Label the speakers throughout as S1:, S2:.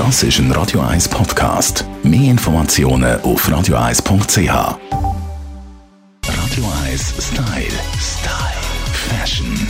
S1: Das ist ein Radio 1 Podcast. Mehr Informationen auf radio1.ch. Radio 1 Style. Style. Fashion.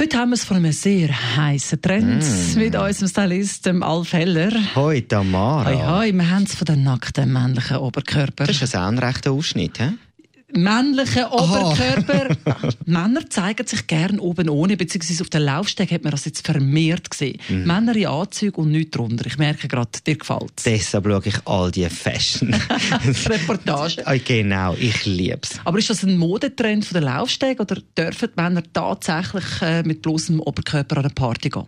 S2: Heute haben wir es von einem sehr heißen Trend mit unserem Stylisten Alf Heller.
S3: Hoi Tamara.
S2: Hoi, hoi, wir haben es von den nackten männlichen Oberkörper.
S3: Das ist ein rechter Ausschnitt, hä?
S2: Männliche Oberkörper. Männer zeigen sich gern oben ohne, beziehungsweise auf den Laufsteg hat man das jetzt vermehrt gesehen.
S3: Mhm.
S2: Männer in Anzügen und nichts drunter. Ich merke gerade, dir gefällt
S3: Deshalb schaue ich all die Fashion.
S2: Reportage.
S3: Ah, genau, ich lieb's.
S2: Aber ist das ein Modetrend von den Laufsteg oder dürfen die Männer tatsächlich äh, mit bloßem Oberkörper an eine Party gehen?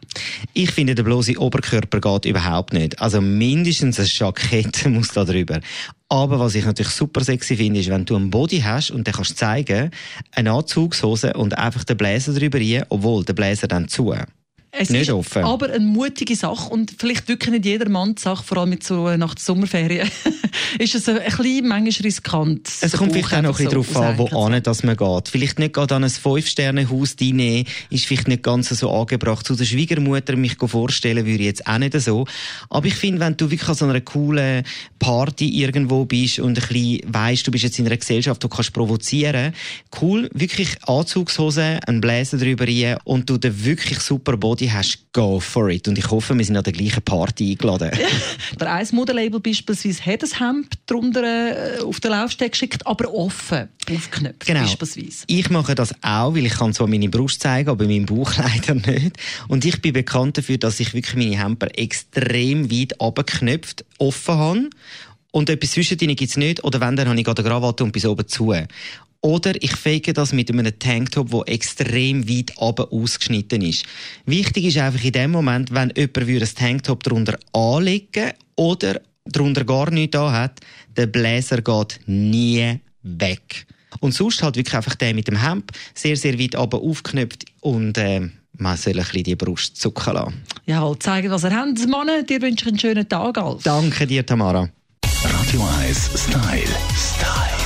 S3: Ich finde, der bloße Oberkörper geht überhaupt nicht. Also mindestens ein Jackett muss da drüber. Aber was ich natürlich super sexy finde, ist, wenn du einen Body hast und den kannst du zeigen, eine Anzugshose und einfach den Bläser drüber rein, obwohl der Bläser dann zu.
S2: Es
S3: Nicht
S2: ist
S3: offen.
S2: aber eine mutige Sache und vielleicht wirklich nicht jedermann die Sache, vor allem mit so nach der Sommerferien, ist es ein, ein bisschen manchmal riskant.
S3: Es kommt vielleicht auch noch ein bisschen darauf an, wo an dass man geht. Vielleicht nicht gerade an ein Fünf-Sterne-Haus rein, ist vielleicht nicht ganz so angebracht. Zu der Schwiegermutter mich vorstellen würde ich jetzt auch nicht so. Aber ich finde, wenn du wirklich an so einer coolen Party irgendwo bist und ein bisschen weisst, du bist jetzt in einer Gesellschaft, du kannst provozieren, cool, wirklich Anzugshose, einen Bläser drüber rein und du den wirklich super Body hast, go for it. Und ich hoffe, wir sind an der gleichen Party eingeladen.
S2: Der eins Modelabel beispielsweise hat ein Hemd drunter äh, auf den Laufsteg geschickt, aber offen aufknöpft
S3: Genau.
S2: beispielsweise.
S3: Ich mache das auch, weil ich kann zwar meine Brust zeigen, aber meinen Bauch leider nicht. Und ich bin bekannt dafür, dass ich wirklich meine Hemper extrem weit abgeknöpft offen habe. Und etwas zwischendrin gibt's nicht. Oder wenn, dann habe ich gerade eine Krawatte und bis oben zu. Oder ich fege das mit einem Tanktop, der extrem weit oben ausgeschnitten ist. Wichtig ist einfach in dem Moment, wenn jemand ein Tanktop darunter anlegen oder darunter gar nichts da hat, der Bläser geht nie weg. Und sonst halt wirklich einfach der mit dem Hemd, sehr, sehr weit oben aufknöpft und ähm, man soll ein bisschen die Brust zucken lassen.
S2: Jawohl, zeigen, was ihr habt. Mann, dir wünsche ich einen schönen Tag, Alf.
S3: Danke dir, Tamara.
S1: Radio 1 Style. Style.